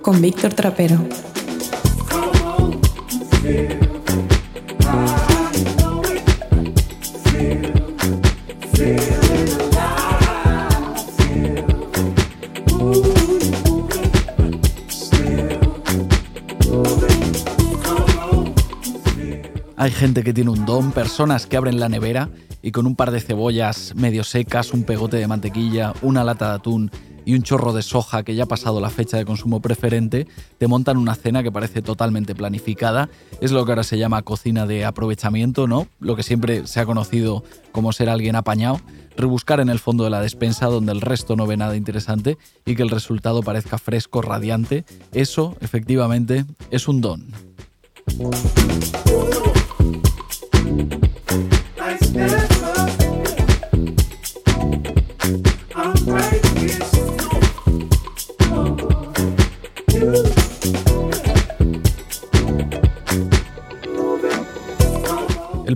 Con Víctor Trapero. Hay gente que tiene un don, personas que abren la nevera y con un par de cebollas medio secas, un pegote de mantequilla, una lata de atún y un chorro de soja que ya ha pasado la fecha de consumo preferente, te montan una cena que parece totalmente planificada. Es lo que ahora se llama cocina de aprovechamiento, ¿no? Lo que siempre se ha conocido como ser alguien apañado. Rebuscar en el fondo de la despensa donde el resto no ve nada interesante y que el resultado parezca fresco, radiante. Eso, efectivamente, es un don.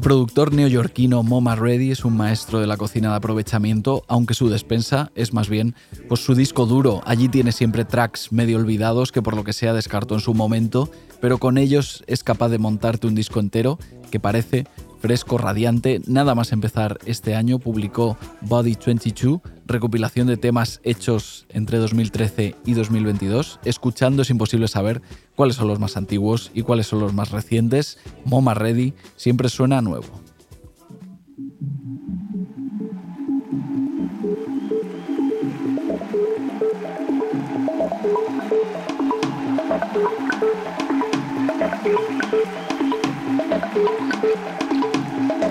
El productor neoyorquino Moma Reddy es un maestro de la cocina de aprovechamiento, aunque su despensa es más bien pues su disco duro. Allí tiene siempre tracks medio olvidados que por lo que sea descartó en su momento, pero con ellos es capaz de montarte un disco entero que parece Fresco, radiante, nada más empezar este año publicó Body 22, recopilación de temas hechos entre 2013 y 2022. Escuchando es imposible saber cuáles son los más antiguos y cuáles son los más recientes. Moma Ready siempre suena nuevo.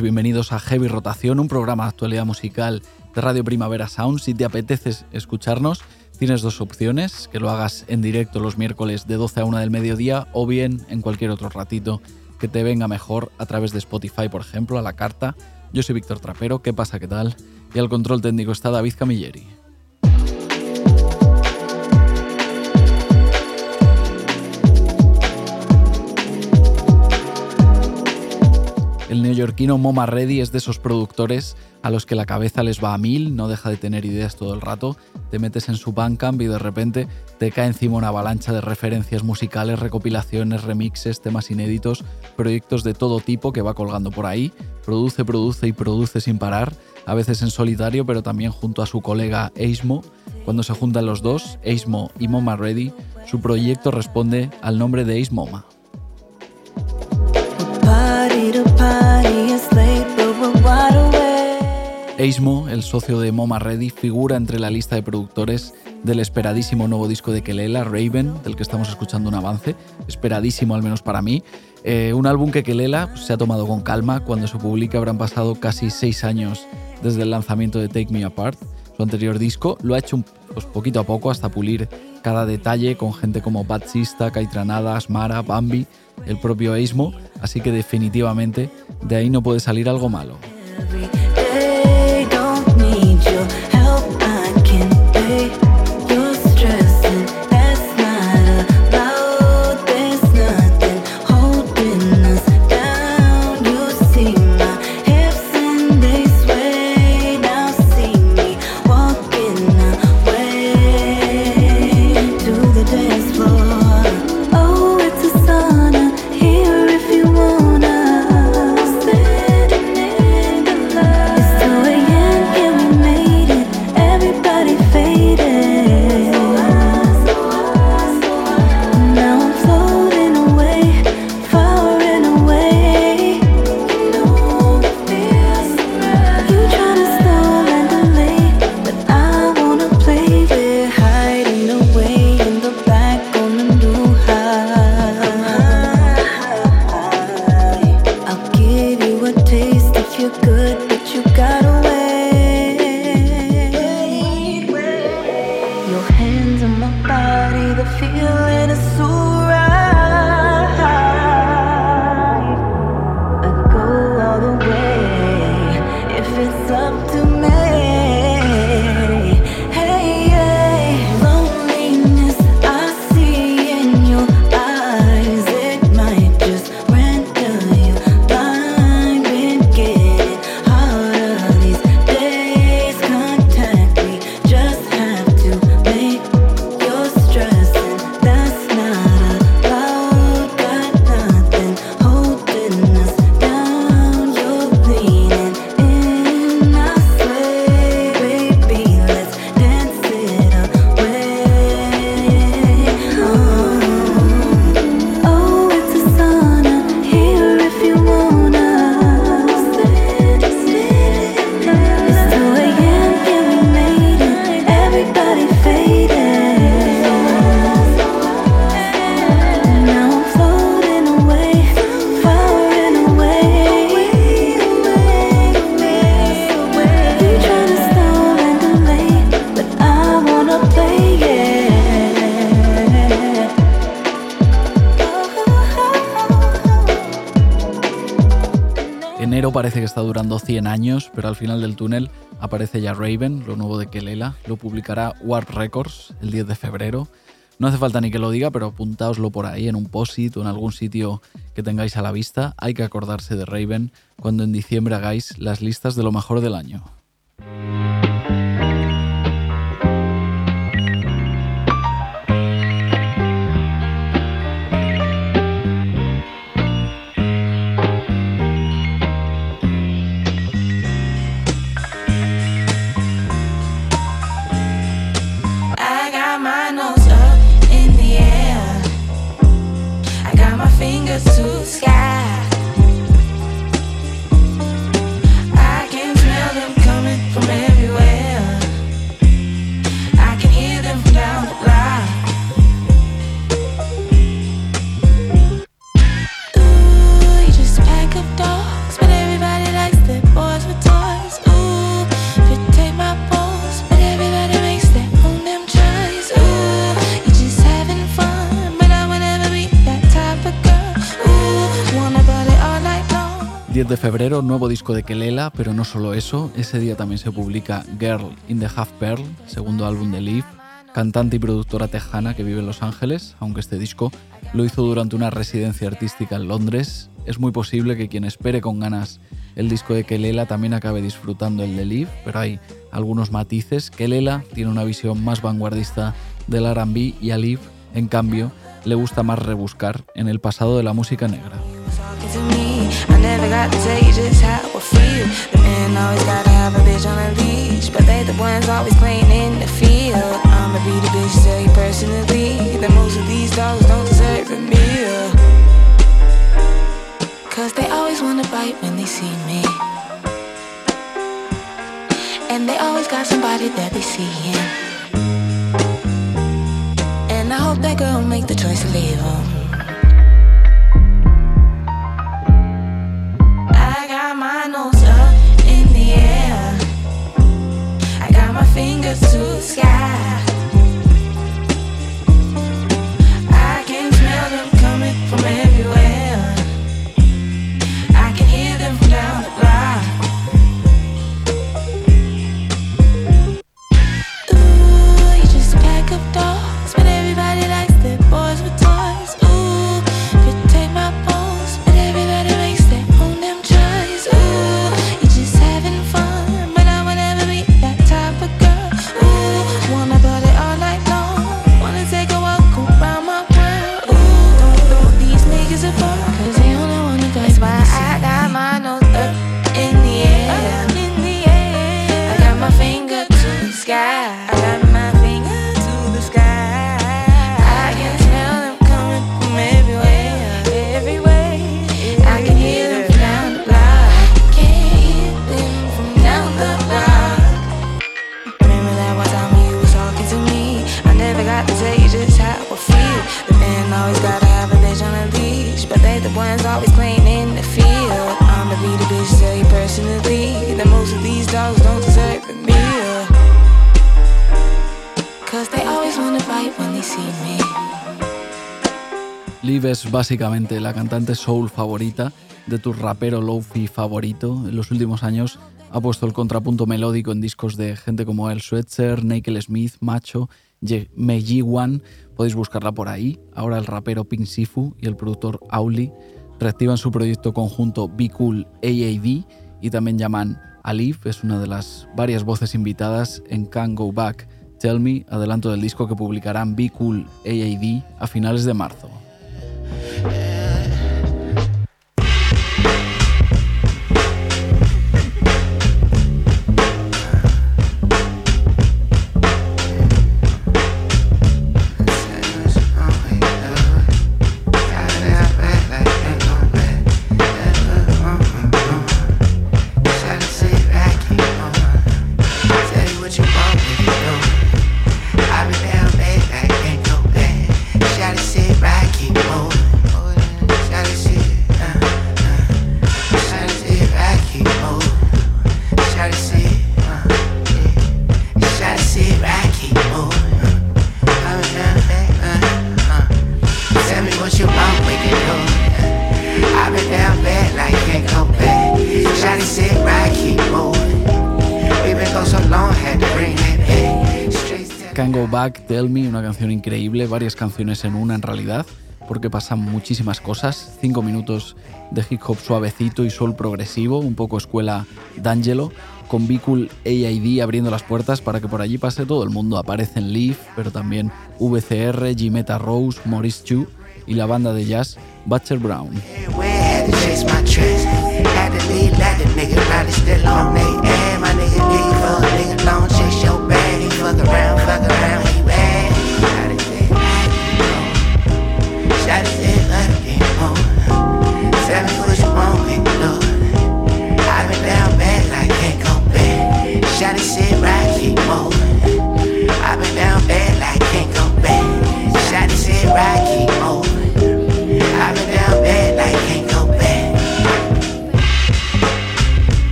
Bienvenidos a Heavy Rotación, un programa de actualidad musical de Radio Primavera Sound. Si te apetece escucharnos, tienes dos opciones, que lo hagas en directo los miércoles de 12 a 1 del mediodía o bien en cualquier otro ratito que te venga mejor a través de Spotify, por ejemplo, a la carta. Yo soy Víctor Trapero, ¿qué pasa? ¿Qué tal? Y al control técnico está David Camilleri. Neoyorquino Moma Reddy es de esos productores a los que la cabeza les va a mil, no deja de tener ideas todo el rato, te metes en su Bandcamp y de repente te cae encima una avalancha de referencias musicales, recopilaciones, remixes, temas inéditos, proyectos de todo tipo que va colgando por ahí, produce, produce y produce sin parar, a veces en solitario pero también junto a su colega Eismo. Cuando se juntan los dos, Eismo y Moma Reddy, su proyecto responde al nombre de Eismoma. Eismo, el socio de Moma Reddy, figura entre la lista de productores del esperadísimo nuevo disco de Kelela, Raven, del que estamos escuchando un avance, esperadísimo al menos para mí. Eh, un álbum que Kelela pues, se ha tomado con calma, cuando se publica habrán pasado casi seis años desde el lanzamiento de Take Me Apart, su anterior disco, lo ha hecho pues, poquito a poco hasta pulir cada detalle con gente como Batsista, Caitranada, Asmara, Bambi, el propio Eismo, así que definitivamente de ahí no puede salir algo malo. Al final del túnel aparece ya Raven, lo nuevo de Kelela. Lo publicará Warp Records el 10 de febrero. No hace falta ni que lo diga, pero apuntaoslo por ahí en un post o en algún sitio que tengáis a la vista. Hay que acordarse de Raven cuando en diciembre hagáis las listas de lo mejor del año. Nuevo disco de Kelela, pero no solo eso, ese día también se publica Girl in the Half Pearl, segundo álbum de Liv, cantante y productora tejana que vive en Los Ángeles, aunque este disco lo hizo durante una residencia artística en Londres. Es muy posible que quien espere con ganas el disco de Kelela también acabe disfrutando el de Liv, pero hay algunos matices. Kelela tiene una visión más vanguardista del RB y a Liv, en cambio, le gusta más rebuscar en el pasado de la música negra. I never got to tell you just how I feel. The men always gotta have a bitch on a leash, but they the ones always playing in the field. I'ma be the bitch tell you personally that most of these dogs don't deserve a meal. Cause they always wanna bite when they see me. And they always got somebody that they see in. And I hope that girl make the choice to leave them. Fingers to the sky. Es básicamente la cantante soul favorita de tu rapero lofi favorito. En los últimos años ha puesto el contrapunto melódico en discos de gente como El Swetzer, Naked Smith, Macho, Meiji One. Podéis buscarla por ahí. Ahora el rapero Pink Sifu y el productor Auli reactivan su proyecto conjunto Be Cool AAD y también llaman a Liv, es una de las varias voces invitadas en Can't Go Back. Tell Me, adelanto del disco que publicarán Be Cool AAD a finales de marzo. yeah. Increíble, varias canciones en una en realidad, porque pasan muchísimas cosas. Cinco minutos de hip hop suavecito y soul progresivo, un poco escuela D'Angelo, con Bicul AID abriendo las puertas para que por allí pase todo el mundo. Aparecen Leaf, pero también VCR, Jimetta Rose, Maurice Chu y la banda de jazz Butcher Brown.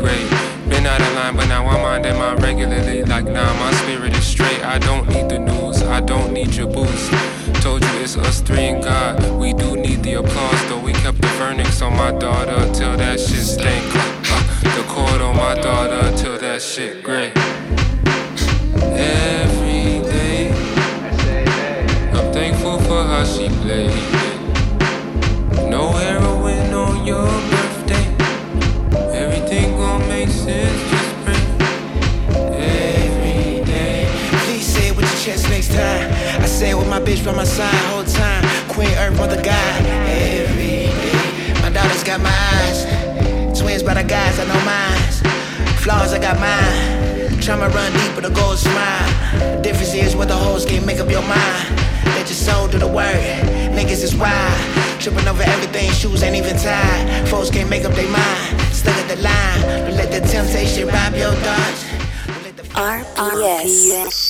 Been out of line, but now I'm minding mine regularly. Like nah, my spirit is straight. I don't need the news, I don't need your boost. Told you it's us three and God. We do need the applause, though. We kept the vernix on my daughter till that shit stank. Uh, the cord on my daughter till that shit great. Every day, I'm thankful for how she played. No heroin on your say my by my side whole time. Queen Earth, mother God. Every day. My daughter's got my eyes. Twins by the guys, I know mine. Flaws, I got mine. Tryna run deep, but the goal is mine. The difference is what the hoes can't make up your mind. Let your soul do the work. Niggas is wild. Tripping over everything, shoes ain't even tied. Folks can't make up their mind. Stuck at the line. Don't let the temptation rob your thoughts. Don't let the RPS.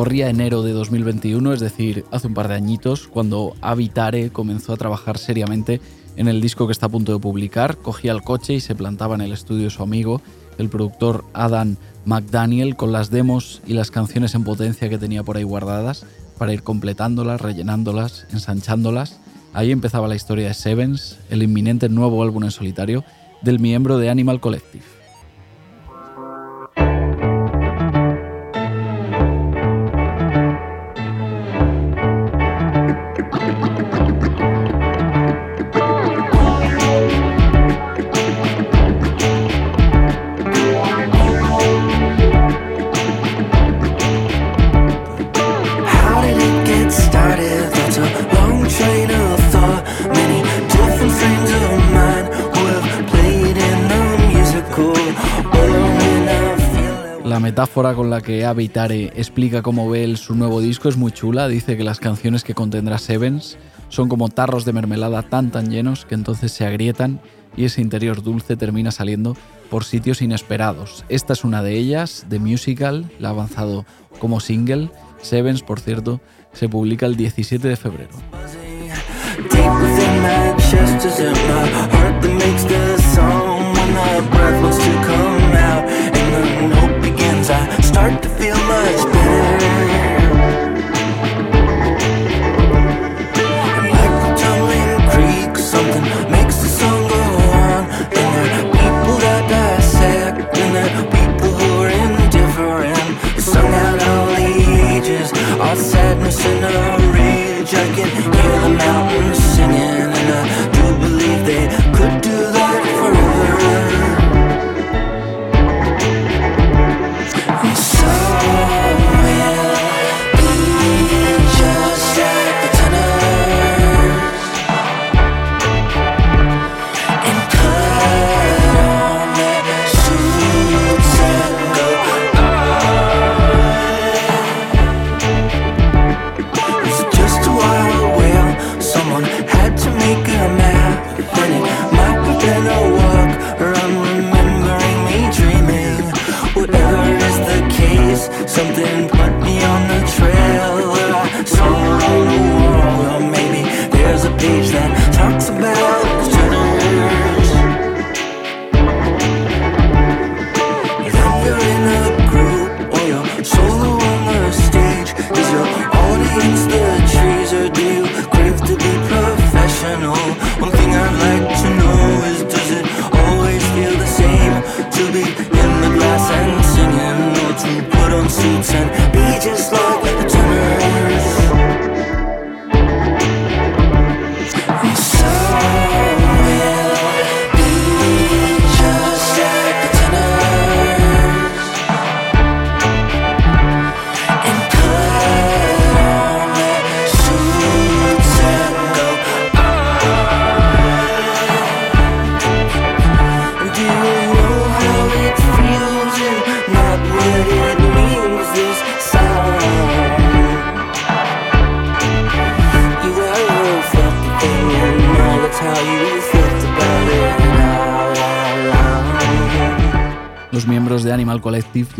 Corría enero de 2021, es decir, hace un par de añitos, cuando Avitare comenzó a trabajar seriamente en el disco que está a punto de publicar. Cogía el coche y se plantaba en el estudio de su amigo, el productor Adam McDaniel, con las demos y las canciones en potencia que tenía por ahí guardadas, para ir completándolas, rellenándolas, ensanchándolas. Ahí empezaba la historia de Sevens, el inminente nuevo álbum en solitario del miembro de Animal Collective. Que explica cómo ve él su nuevo disco es muy chula. Dice que las canciones que contendrá Sevens son como tarros de mermelada tan tan llenos que entonces se agrietan y ese interior dulce termina saliendo por sitios inesperados. Esta es una de ellas, The Musical, la ha avanzado como single. Sevens, por cierto, se publica el 17 de febrero. start to feel much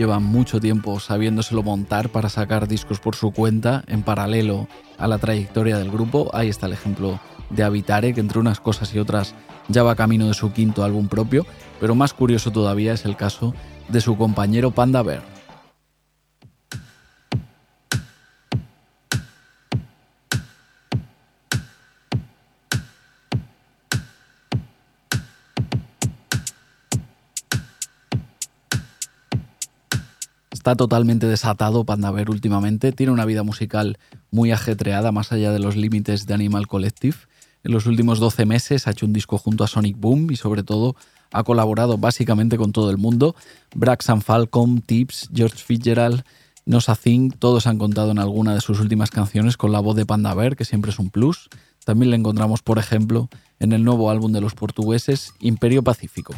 lleva mucho tiempo sabiéndoselo montar para sacar discos por su cuenta en paralelo a la trayectoria del grupo. Ahí está el ejemplo de Habitare, que entre unas cosas y otras ya va camino de su quinto álbum propio, pero más curioso todavía es el caso de su compañero Panda Bear. Totalmente desatado Pandaver últimamente, tiene una vida musical muy ajetreada más allá de los límites de Animal Collective. En los últimos 12 meses ha hecho un disco junto a Sonic Boom y sobre todo ha colaborado básicamente con todo el mundo. Braxton Falcon, Tips, George Fitzgerald, Nosa Thing, todos han contado en alguna de sus últimas canciones con la voz de Pandaver, que siempre es un plus. También le encontramos, por ejemplo, en el nuevo álbum de los portugueses, Imperio Pacífico.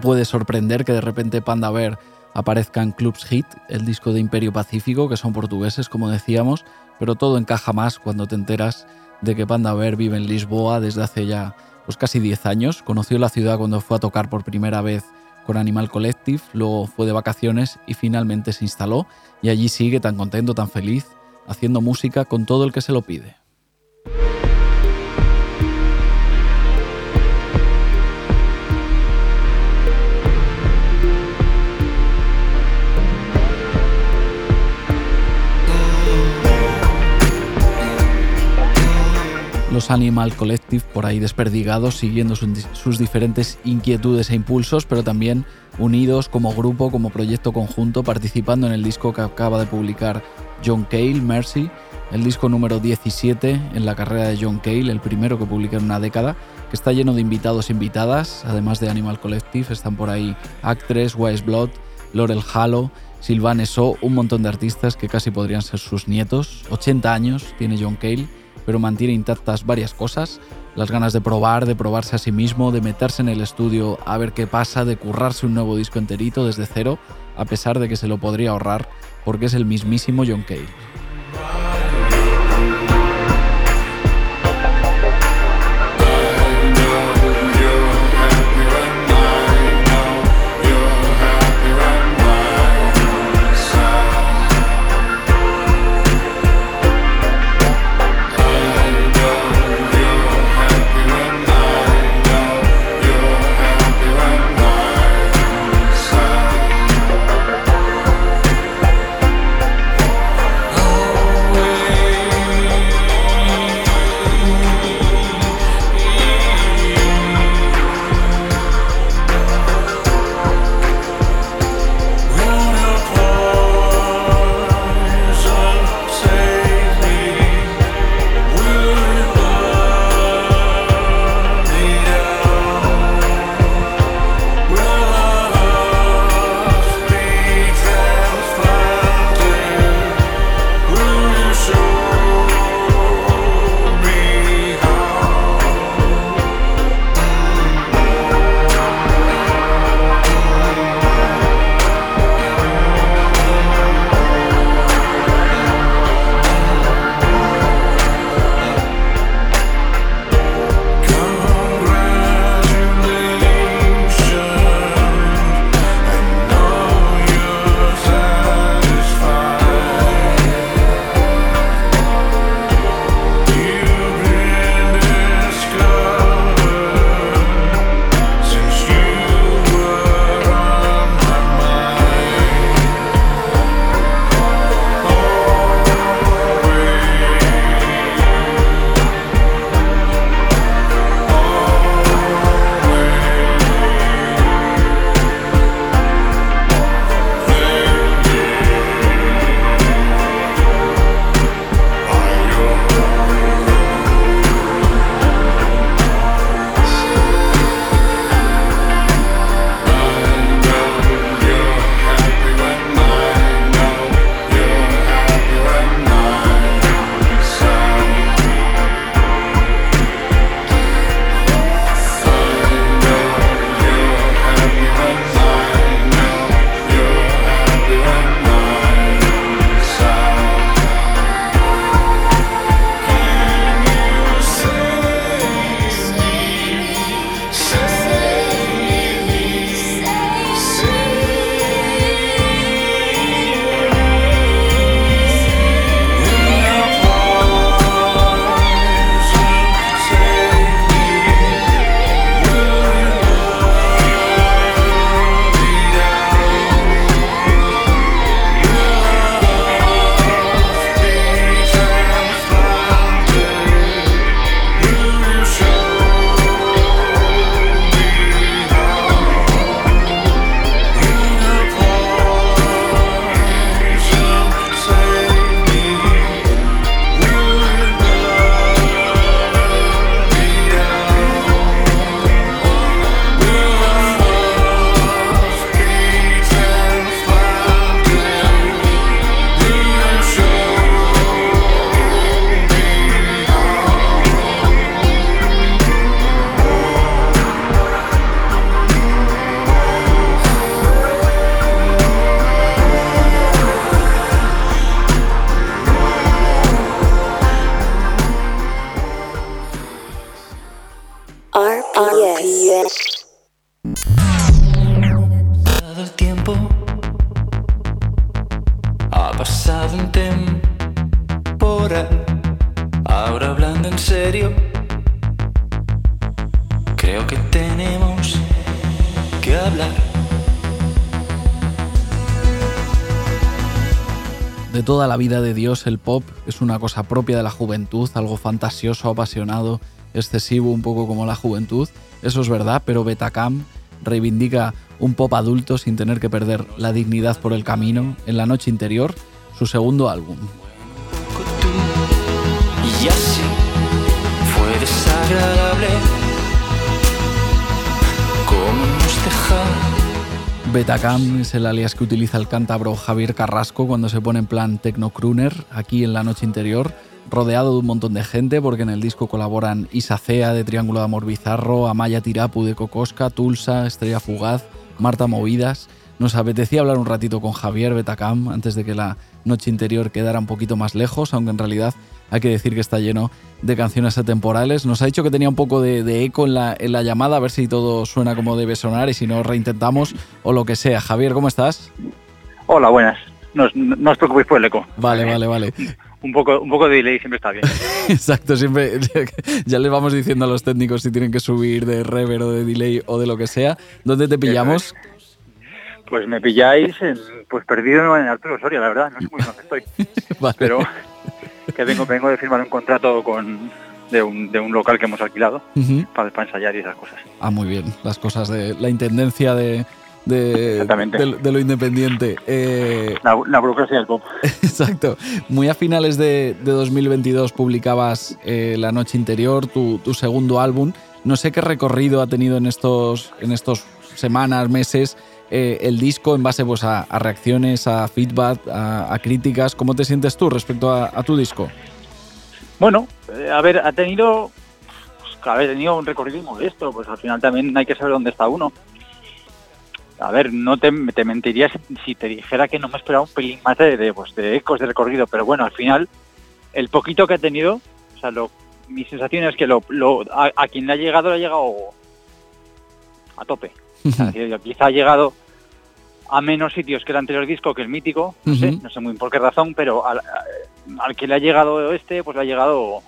Puede sorprender que de repente Panda Bear aparezca en Clubs Hit, el disco de Imperio Pacífico, que son portugueses, como decíamos, pero todo encaja más cuando te enteras de que Panda Bear vive en Lisboa desde hace ya pues casi 10 años. Conoció la ciudad cuando fue a tocar por primera vez con Animal Collective, luego fue de vacaciones y finalmente se instaló y allí sigue tan contento, tan feliz, haciendo música con todo el que se lo pide. Los Animal Collective por ahí desperdigados, siguiendo sus diferentes inquietudes e impulsos, pero también unidos como grupo, como proyecto conjunto, participando en el disco que acaba de publicar John Cale, Mercy, el disco número 17 en la carrera de John Cale, el primero que publica en una década, que está lleno de invitados e invitadas, además de Animal Collective, están por ahí Actress, Wise Blood, Laurel Halo, Sylvain So, un montón de artistas que casi podrían ser sus nietos. 80 años tiene John Cale pero mantiene intactas varias cosas. Las ganas de probar, de probarse a sí mismo, de meterse en el estudio a ver qué pasa, de currarse un nuevo disco enterito desde cero, a pesar de que se lo podría ahorrar, porque es el mismísimo John Cale. Toda la vida de Dios, el pop es una cosa propia de la juventud, algo fantasioso, apasionado, excesivo, un poco como la juventud. Eso es verdad, pero Betacam reivindica un pop adulto sin tener que perder la dignidad por el camino. En la noche interior, su segundo álbum. Betacam es el alias que utiliza el cántabro Javier Carrasco cuando se pone en plan techno crooner aquí en la noche interior, rodeado de un montón de gente porque en el disco colaboran Isa Cea de Triángulo de Amor Bizarro, Amaya Tirapu de Cocosca, Tulsa, Estrella Fugaz, Marta Movidas. Nos apetecía hablar un ratito con Javier Betacam antes de que la noche interior quedara un poquito más lejos, aunque en realidad hay que decir que está lleno de canciones atemporales. Nos ha dicho que tenía un poco de, de eco en la, en la llamada, a ver si todo suena como debe sonar y si no reintentamos o lo que sea. Javier, ¿cómo estás? Hola, buenas. No, os- no os preocupéis por el eco. Vale, vale, vale. Un poco, un poco de delay siempre está bien. Exacto, siempre ya les vamos diciendo a los técnicos si tienen que subir de reverb o de delay o de lo que sea. ¿Dónde te pillamos? Pues me pilláis en- pues perdido en Arturo Soria, la verdad. No sé muy dónde estoy. Vale. Pero que vengo, vengo de firmar un contrato con de un, de un local que hemos alquilado para, para ensayar y esas cosas. Ah, muy bien. Las cosas de la intendencia de, de, de- de lo independiente. Eh, La, la burocracia del pop. Exacto. Muy a finales de, de 2022 publicabas eh, La Noche Interior, tu, tu segundo álbum. No sé qué recorrido ha tenido en estos, en estos semanas, meses, eh, el disco en base pues, a, a reacciones, a feedback, a, críticas. ¿Cómo te sientes tú respecto a, tu disco? Bueno, eh, a ver, ha tenido, pues, ha tenido un recorrido modesto, pues al final también hay que saber dónde está uno. A ver, no te, te mentiría si, si te dijera que no me esperaba un pelín más de, de, pues, de ecos de recorrido, pero bueno, al final, el poquito que ha tenido, o sea, lo, mi sensación es que lo, lo- a, a quien le ha llegado, le ha llegado a tope. Quizá ha llegado a menos sitios que el anterior disco, que el mítico, no sé, no sé muy por qué razón, pero al, al que le ha llegado este, pues le ha llegado,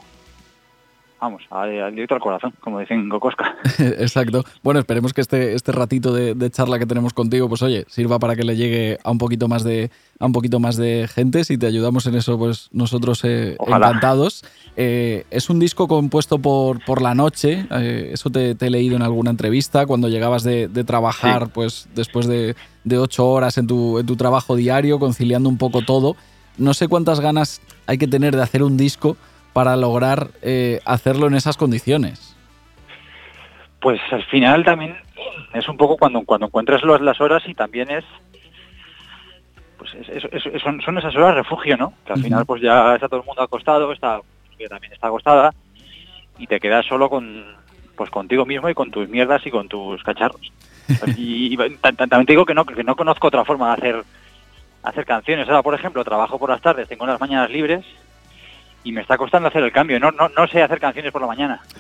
vamos, al, al directo al corazón, como dicen Gokosca. Exacto. Bueno, esperemos que este, este ratito de, de charla que tenemos contigo, pues oye, sirva para que le llegue a un poquito más de, a un poquito más de gente. Si te ayudamos en eso, pues nosotros eh, encantados. Eh, es un disco compuesto por, por la noche. eh, eso te, te he leído en alguna entrevista. Cuando llegabas de, de trabajar, Sí. pues después de, de ocho horas en tu, en tu trabajo diario, conciliando un poco todo. No sé cuántas ganas hay que tener de hacer un disco para lograr eh, hacerlo en esas condiciones. Pues al final también es un poco cuando, cuando encuentras los- las horas y también es, pues es- es- es- son, son esas horas refugio, ¿no? Que al final pues ya está todo el mundo acostado, está, que también está acostada y te quedas solo con, pues contigo mismo y con tus mierdas y con tus cacharros. y, y ta- ta- también te digo que no, que no conozco otra forma de hacer, hacer canciones. Ahora, por ejemplo, trabajo por las tardes, tengo las mañanas libres y me está costando hacer el cambio. No, no, no sé hacer canciones por la mañana.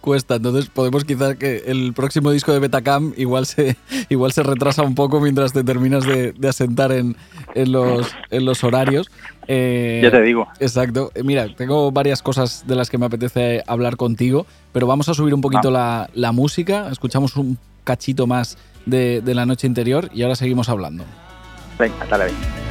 cuesta. Entonces podemos quizás que el próximo disco de Betacam igual se, igual se retrasa un poco mientras te terminas de, de asentar en, en los, en los horarios. Eh, Ya te digo. Exacto. Eh, Mira, tengo varias cosas de las que me apetece hablar contigo, pero vamos a subir un poquito la, la música. Escuchamos un cachito más de, de la noche interior y ahora seguimos hablando. Venga, dale, venga.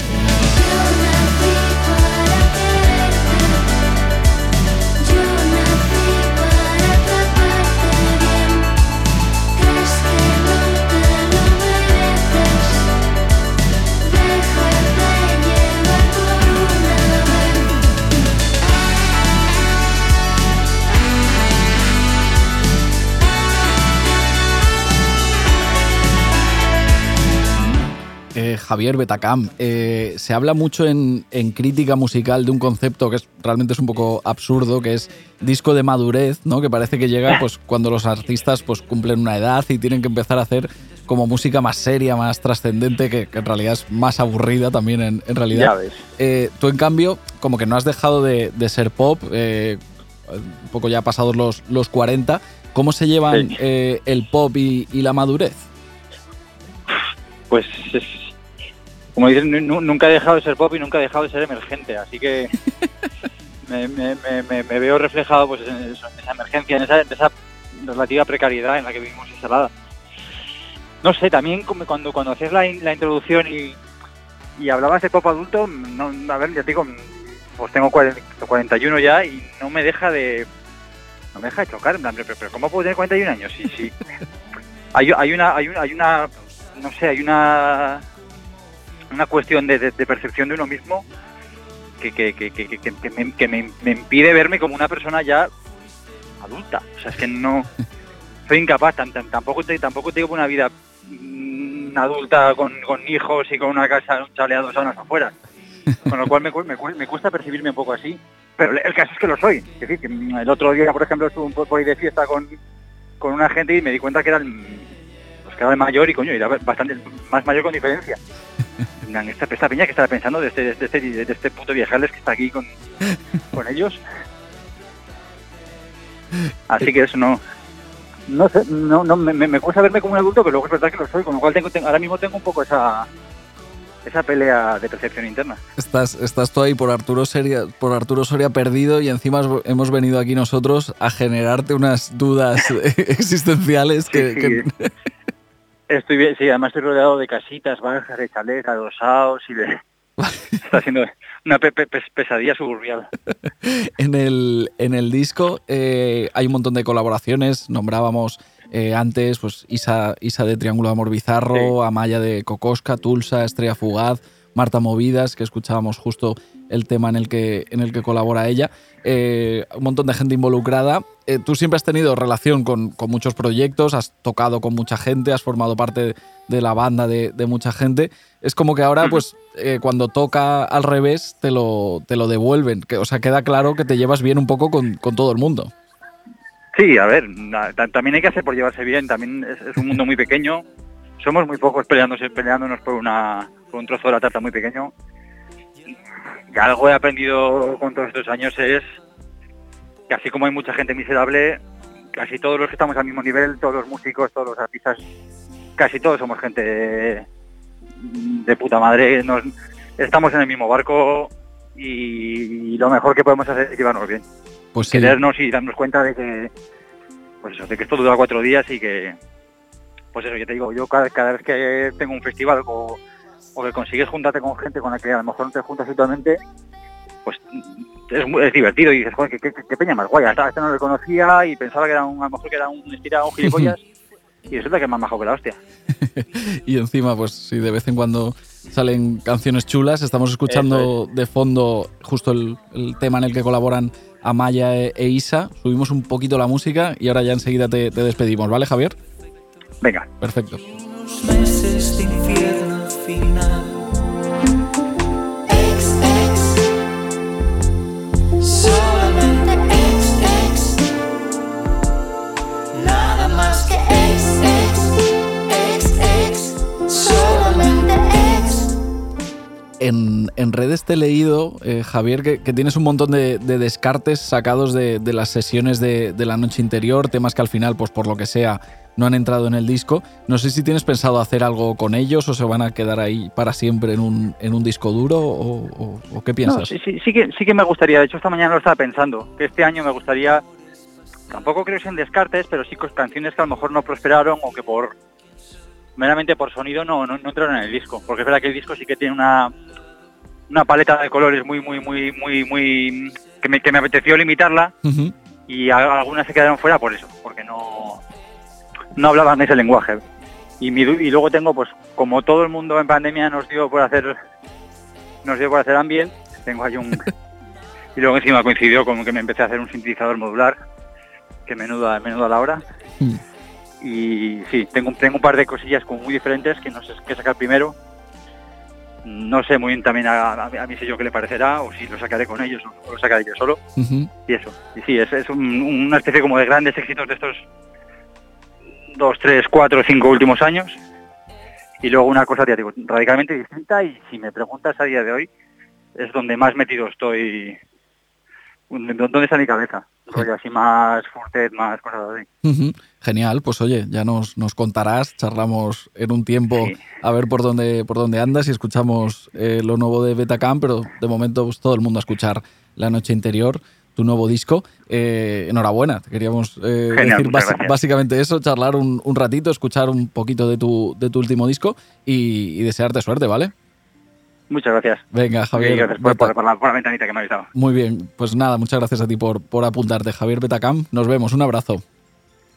Javier Betacam, eh, se habla mucho en, en crítica musical de un concepto que es, realmente es un poco absurdo, que es disco de madurez, ¿no? Que parece que llega pues, cuando los artistas pues, cumplen una edad y tienen que empezar a hacer como música más seria, más trascendente, que, que en realidad es más aburrida también en, en realidad. Ya ves. Eh, tú, en cambio, como que no has dejado de, de ser pop. eh, un poco ya pasados los, los 40. ¿Cómo se llevan Sí. eh, el pop y, y la madurez? Pues es- como dices, nu- nunca he dejado de ser pop y nunca he dejado de ser emergente, así que me, me- me- me- me veo reflejado pues en, eso, en esa emergencia, en esa, en esa relativa precariedad en la que vivimos instalada. No sé, también cuando cuando hacías la, in- la introducción y, y hablabas de pop adulto, no, a ver, ya te digo, pues tengo 40 41 ya y no me deja de no me deja de chocar, plan, pero, pero ¿cómo puedo tener 41 años? Sí, sí. Hay, hay una hay una hay una no sé, hay una una cuestión de, de- de percepción de uno mismo que, que, que, que, me, que me- me impide verme como una persona ya adulta. O sea, es que no soy incapaz, tan- tan- tampoco, te, tampoco tengo una vida mm, adulta con, con hijos y con una casa, un dos años afuera. Con lo cual me, me, cu- me cuesta percibirme un poco así. Pero el caso es que lo soy. Es decir, que el otro día, por ejemplo, estuve un poco ahí de fiesta con, con una gente y me di cuenta que era el, pues que era el mayor y coño, era bastante más mayor con diferencia. Plan, Esta, esta peña que estaba pensando de este, de este, de este puto viejales que está aquí con, con ellos. Así que eso no. No sé, no, no me, cuesta verme como un adulto, pero luego es verdad que lo soy, con lo cual tengo, tengo- ahora mismo tengo un poco esa esa pelea de percepción interna. Estás, estás tú ahí por Arturo, Soria, por Arturo Soria perdido y encima hemos venido aquí nosotros a generarte unas dudas existenciales que... Sí, que- sí. Estoy bien, sí, además estoy rodeado de casitas bajas, de chalets, adosados y de... Está siendo una pe- pe- pes- pesadilla suburbial. En el, en el disco eh, hay un montón de colaboraciones. Nombrábamos eh, antes pues Isa, Isa de Triángulo de Amor Bizarro, Amaya de Cocosca, Tulsa, Estrella Fugaz, Marta Movidas, que escuchábamos justo el tema en el que, en el que colabora ella. Eh, un montón de gente involucrada. Eh, tú siempre has tenido relación con, con muchos proyectos, has tocado con mucha gente, has formado parte de la banda de, de mucha gente. Es como que ahora, pues, eh, cuando toca al revés, te lo, te lo devuelven. Que, o sea, queda claro que te llevas bien un poco con, con todo el mundo. Sí, a ver, también hay que hacer por llevarse bien, también es, es un mundo muy pequeño, somos muy pocos peleándose, peleándonos por, una, por un trozo de la tarta muy pequeño. Y algo he aprendido con todos estos años es que así como hay mucha gente miserable, casi todos los que estamos al mismo nivel, todos los músicos, todos los artistas, casi todos somos gente de, de puta madre, nos, estamos en el mismo barco y lo mejor que podemos hacer es llevarnos bien Pues sí. querernos y darnos cuenta de que pues eso, de que esto dura cuatro días y que pues eso, yo te digo, yo cada, cada vez que tengo un festival o, o que consigues juntarte con gente con la que a lo mejor no te juntas habitualmente, pues es, muy- es divertido y dices, joder, qué, qué- qué peña más guay, hasta este no lo conocía y pensaba que era un, a lo mejor que era un estirado, un gilipollas y resulta que es más majo que la hostia. Y encima, pues sí, de vez en cuando salen canciones chulas. Estamos escuchando de fondo justo el, el tema en el que colaboran Amaya e, e Isa. Subimos un poquito la música y ahora ya enseguida te, te despedimos, ¿vale, Javier? Venga. Perfecto. Meses de infierno final. En, en redes te he leído, eh, Javier, que, que tienes un montón de, de descartes sacados de, de las sesiones de, de la noche interior, temas que al final, pues por lo que sea, no han entrado en el disco. No sé si tienes pensado hacer algo con ellos o se van a quedar ahí para siempre en un, en un disco duro o, o- o qué piensas. No, sí, sí, sí que, sí que me gustaría, de hecho esta mañana lo estaba pensando, que este año me gustaría, tampoco creo que sean descartes, pero sí con canciones que a lo mejor no prosperaron o que por meramente por sonido no, no, no entraron en el disco, porque es verdad que el disco sí que tiene una, una paleta de colores muy, muy, muy, muy, muy, que me, que me apeteció limitarla y a- algunas se quedaron fuera por eso, porque no, no hablaban ese lenguaje. Y, mi du- y luego tengo, pues, como todo el mundo en pandemia nos dio por hacer, nos dio por hacer ambient, tengo ahí un... y luego encima coincidió con que me empecé a hacer un sintetizador modular, que menuda, menuda la hora. Mm. Y sí, tengo, tengo un par de cosillas como muy diferentes que no sé qué sacar primero. No sé muy bien también a, a, a mi sello qué le parecerá, o si lo sacaré con ellos o lo sacaré yo solo y eso. Y sí, es, es un- una especie como de grandes éxitos de estos dos, tres, cuatro, cinco últimos años. Y luego una cosa, digo, radicalmente distinta y si me preguntas a día de hoy, es donde más metido estoy, donde está mi cabeza. Rollo así más furtet, más cosas así. Genial, pues oye, ya nos, nos contarás, charlamos en un tiempo Sí. a ver por dónde, por dónde andas y escuchamos eh, lo nuevo de Betacam, pero de momento pues, todo el mundo a escuchar La Noche Interior, tu nuevo disco. Eh, enhorabuena, te queríamos eh, Genial, decir básicamente eso, charlar un, un ratito, escuchar un poquito de tu, de tu último disco y, y desearte suerte, ¿vale? Muchas gracias. Venga, Javier. Y gracias por, Beta- por- por la, por la ventanita que me habéis dado. Muy bien, pues nada, muchas gracias a ti por, por apuntarte, Javier Betacam. Nos vemos, un abrazo.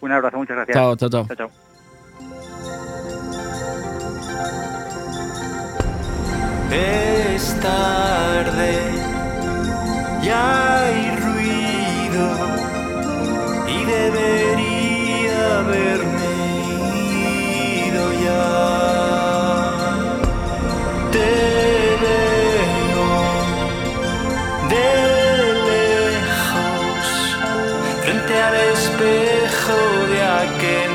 Un abrazo, muchas gracias. Chao, chao, chao. Chao, chao. Es tarde, ya hay ruido y debería haberme de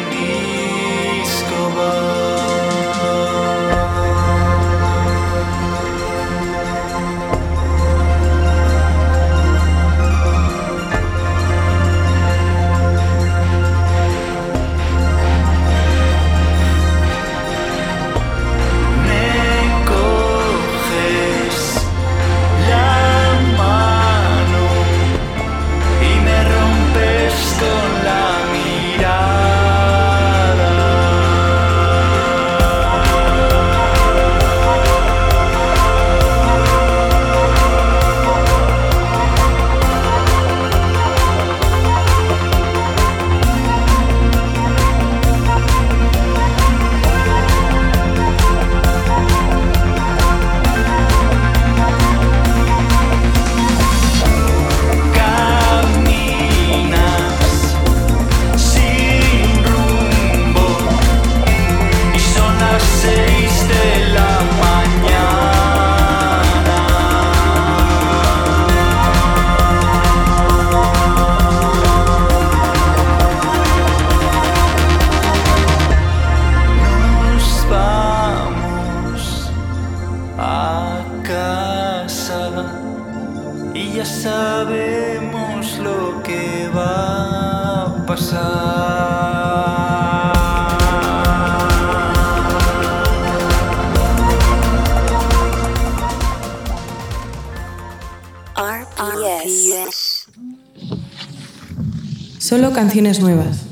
canciones nuevas.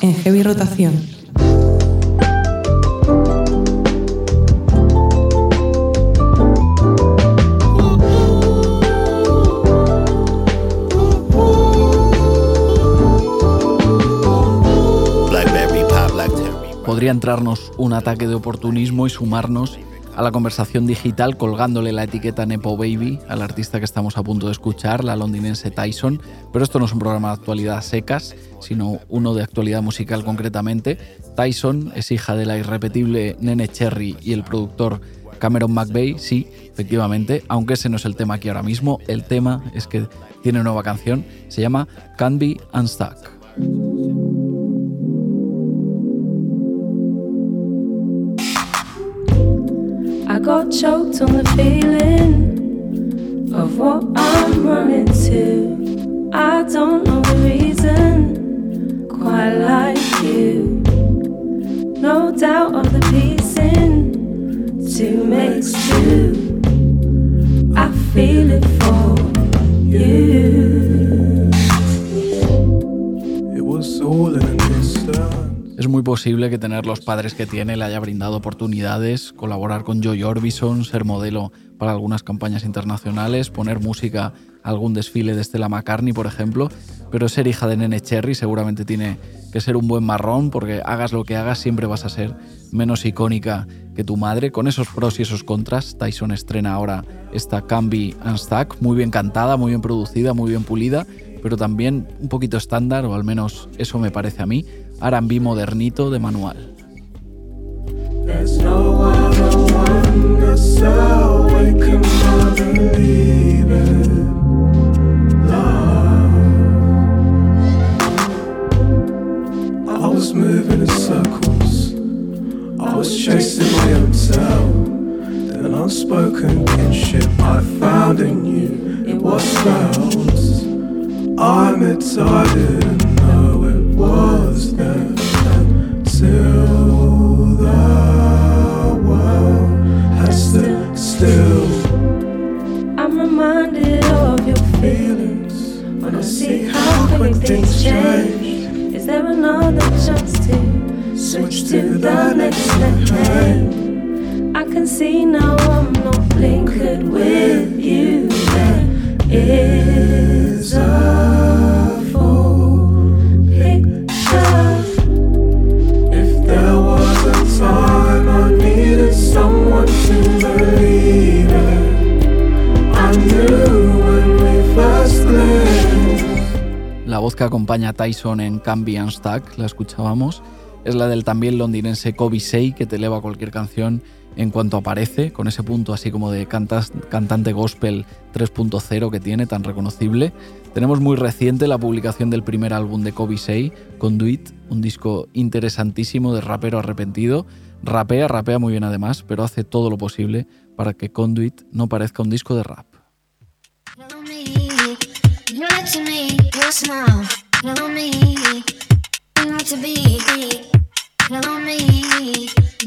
En heavy rotación. Podría entrarnos un ataque de oportunismo y sumarnos a la conversación digital colgándole la etiqueta Nepo Baby al artista que estamos a punto de escuchar, la londinense Tyson. Pero esto no es un programa de actualidad secas, sino uno de actualidad musical concretamente. Tyson es hija de la irrepetible Nene Cherry y el productor Cameron McVeigh, sí, efectivamente, aunque ese no es el tema aquí ahora mismo. El tema es que tiene nueva canción, se llama Can Be Unstuck. Choked on the feeling of what I'm running to. I don't know the reason, quite like you. No doubt of the piecing, two makes two. I feel it for you. Es muy posible que tener los padres que tiene le haya brindado oportunidades, colaborar con Joy Orbison, ser modelo para algunas campañas internacionales, poner música a algún desfile de Stella McCartney, por ejemplo, pero ser hija de Nene Cherry seguramente tiene que ser un buen marrón porque hagas lo que hagas siempre vas a ser menos icónica que tu madre. Con esos pros y esos contras, Tyson estrena ahora esta Can Be Unstuck, muy bien cantada, muy bien producida, muy bien pulida, pero también un poquito estándar, o al menos eso me parece a mí, R&B modernito de manual. Unspoken kinship I found in you. It was felt. I admit was there until the world has stood still. I'm reminded of your feelings when I see how quick things change. Is there another chance to switch to the next lane? I can see now I'm not linked with you. There is a voz que acompaña a Tyson en and Stack, la escuchábamos, es la del también londinense Kobe Say, que te eleva cualquier canción en cuanto aparece, con ese punto así como de cantas, cantante gospel 3.0 que tiene, tan reconocible. Tenemos muy reciente la publicación del primer álbum de Kobe Say, Conduit, un disco interesantísimo de rapero arrepentido. Rapea, rapea muy bien además, pero hace todo lo posible para que Conduit no parezca un disco de rap.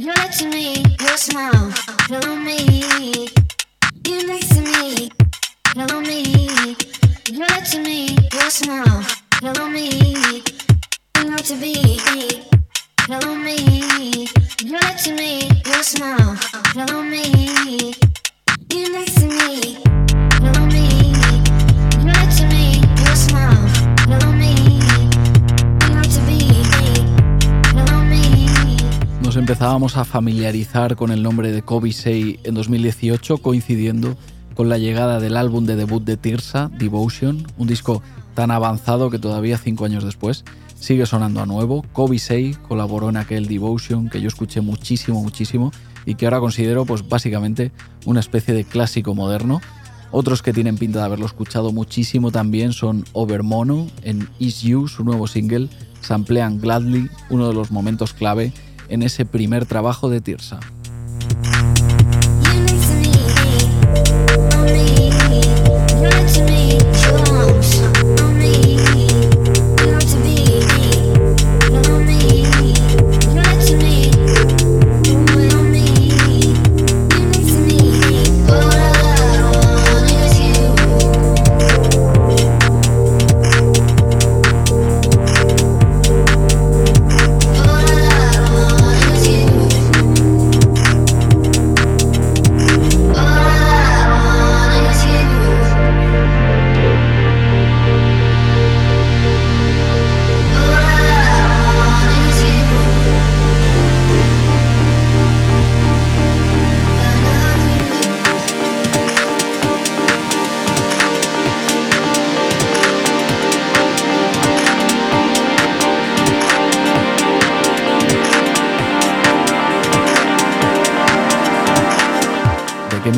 You're letting me, your smile, follow me. You next to me, follow me. You're letting me, your smile, follow me. You know to be, follow me. You're letting me, your smile, follow me. You next to me, follow me. Nos empezábamos a familiarizar con el nombre de Kobe Say en 2018, coincidiendo con la llegada del álbum de debut de Tirsa, Devotion, un disco tan avanzado que todavía cinco años después sigue sonando a nuevo. Kobe Say colaboró en aquel Devotion que yo escuché muchísimo, muchísimo y que ahora considero pues básicamente una especie de clásico moderno. Otros que tienen pinta de haberlo escuchado muchísimo también son Overmono en Is You, su nuevo single, samplean Gladly, uno de los momentos clave en ese primer trabajo de Tirsa.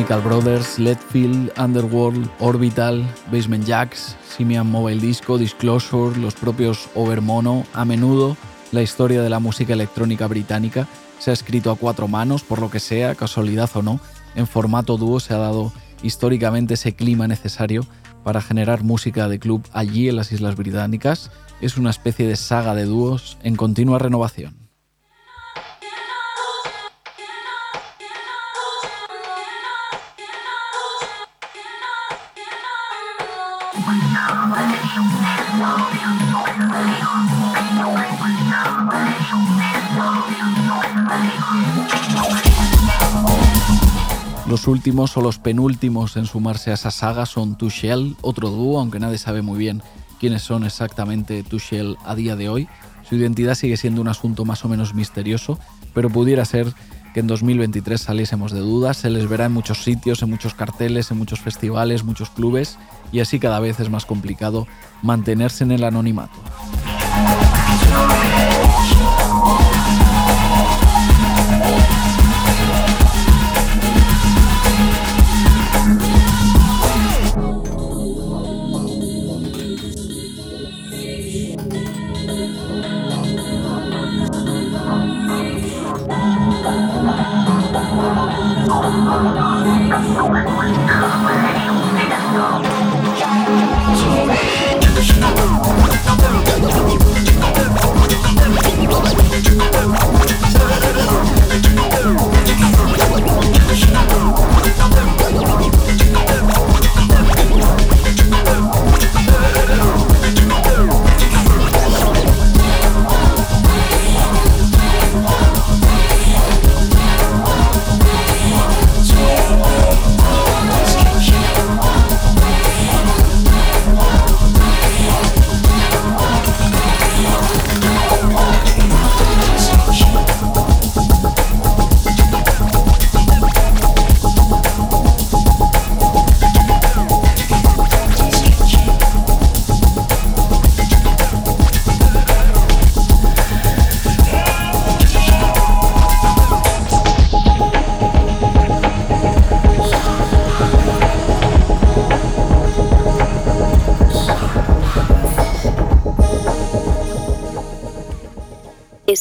Chemical Brothers, Letfield, Underworld, Orbital, Basement Jacks, Simian Mobile Disco, Disclosure, los propios Overmono, a menudo la historia de la música electrónica británica se ha escrito a cuatro manos, por lo que sea, casualidad o no, en formato dúo se ha dado históricamente ese clima necesario para generar música de club allí en las Islas Británicas. Es una especie de saga de dúos en continua renovación. Los últimos o los penúltimos en sumarse a esa saga son Tuchel, otro dúo, aunque nadie sabe muy bien quiénes son exactamente Tuchel a día de hoy. Su identidad sigue siendo un asunto más o menos misterioso, pero pudiera ser que en 2023 saliésemos de dudas. Se les verá en muchos sitios, en muchos carteles, en muchos festivales, muchos clubes, y así cada vez es más complicado mantenerse en el anonimato.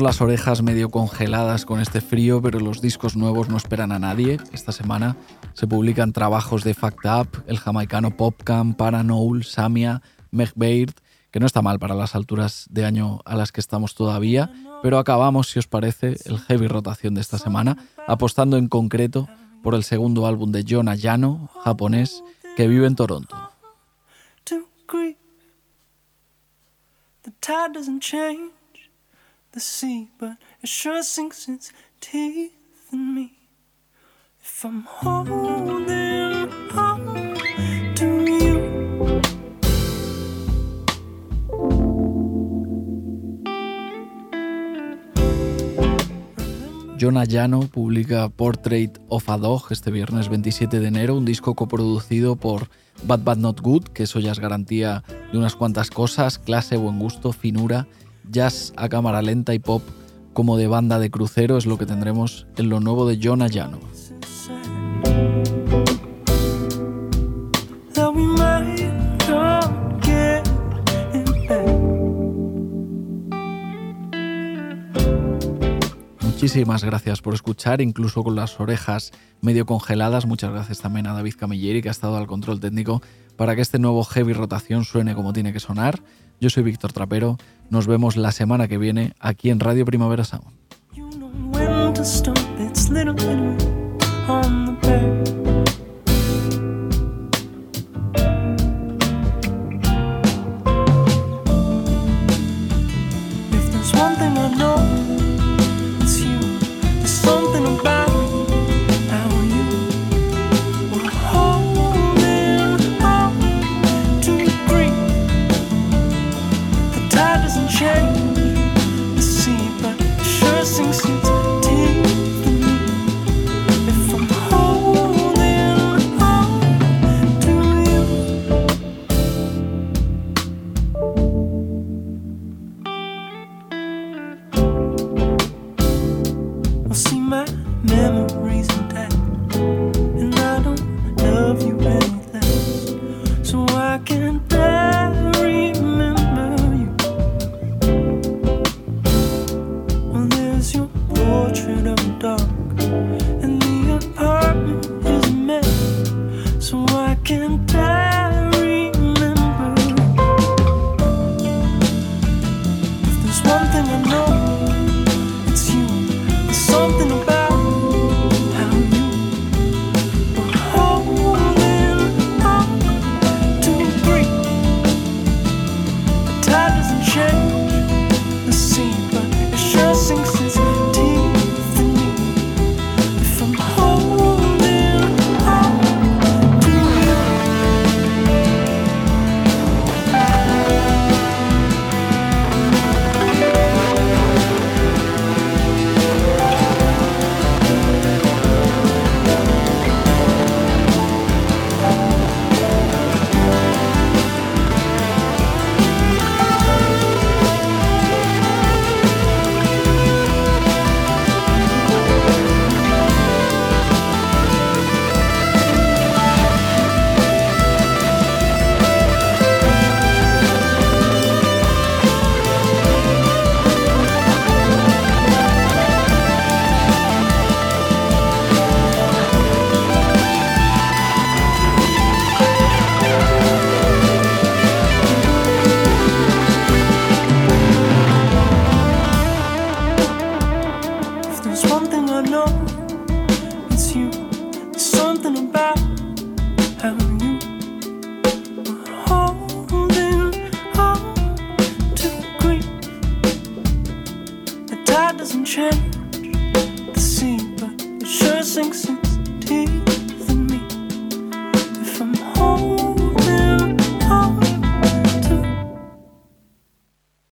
Las orejas medio congeladas con este frío, pero los discos nuevos no esperan a nadie. Esta semana se publican trabajos de Fact Up, el jamaicano Popcam, Paranoul, Samia, Meg Baird, que no está mal para las alturas de año a las que estamos todavía, pero acabamos, si os parece, el heavy rotación de esta semana, apostando en concreto por el segundo álbum de John Ayano, japonés, que vive en Toronto. The sea, but it sure sinks its teeth in me. If I'm. John Ayano publica Portrait of a Dog este viernes 27 de enero, un disco coproducido por Bad Bad Not Good, que eso ya es garantía de unas cuantas cosas, clase, buen gusto, finura, jazz a cámara lenta y pop como de banda de crucero es lo que tendremos en lo nuevo de John Ayano. Muchísimas gracias por escuchar, incluso con las orejas medio congeladas. Muchas gracias también a David Camilleri, que ha estado al control técnico para que este nuevo heavy rotación suene como tiene que sonar. Yo soy Víctor Trapero. Nos vemos la semana que viene aquí en Radio Primavera Sound. So I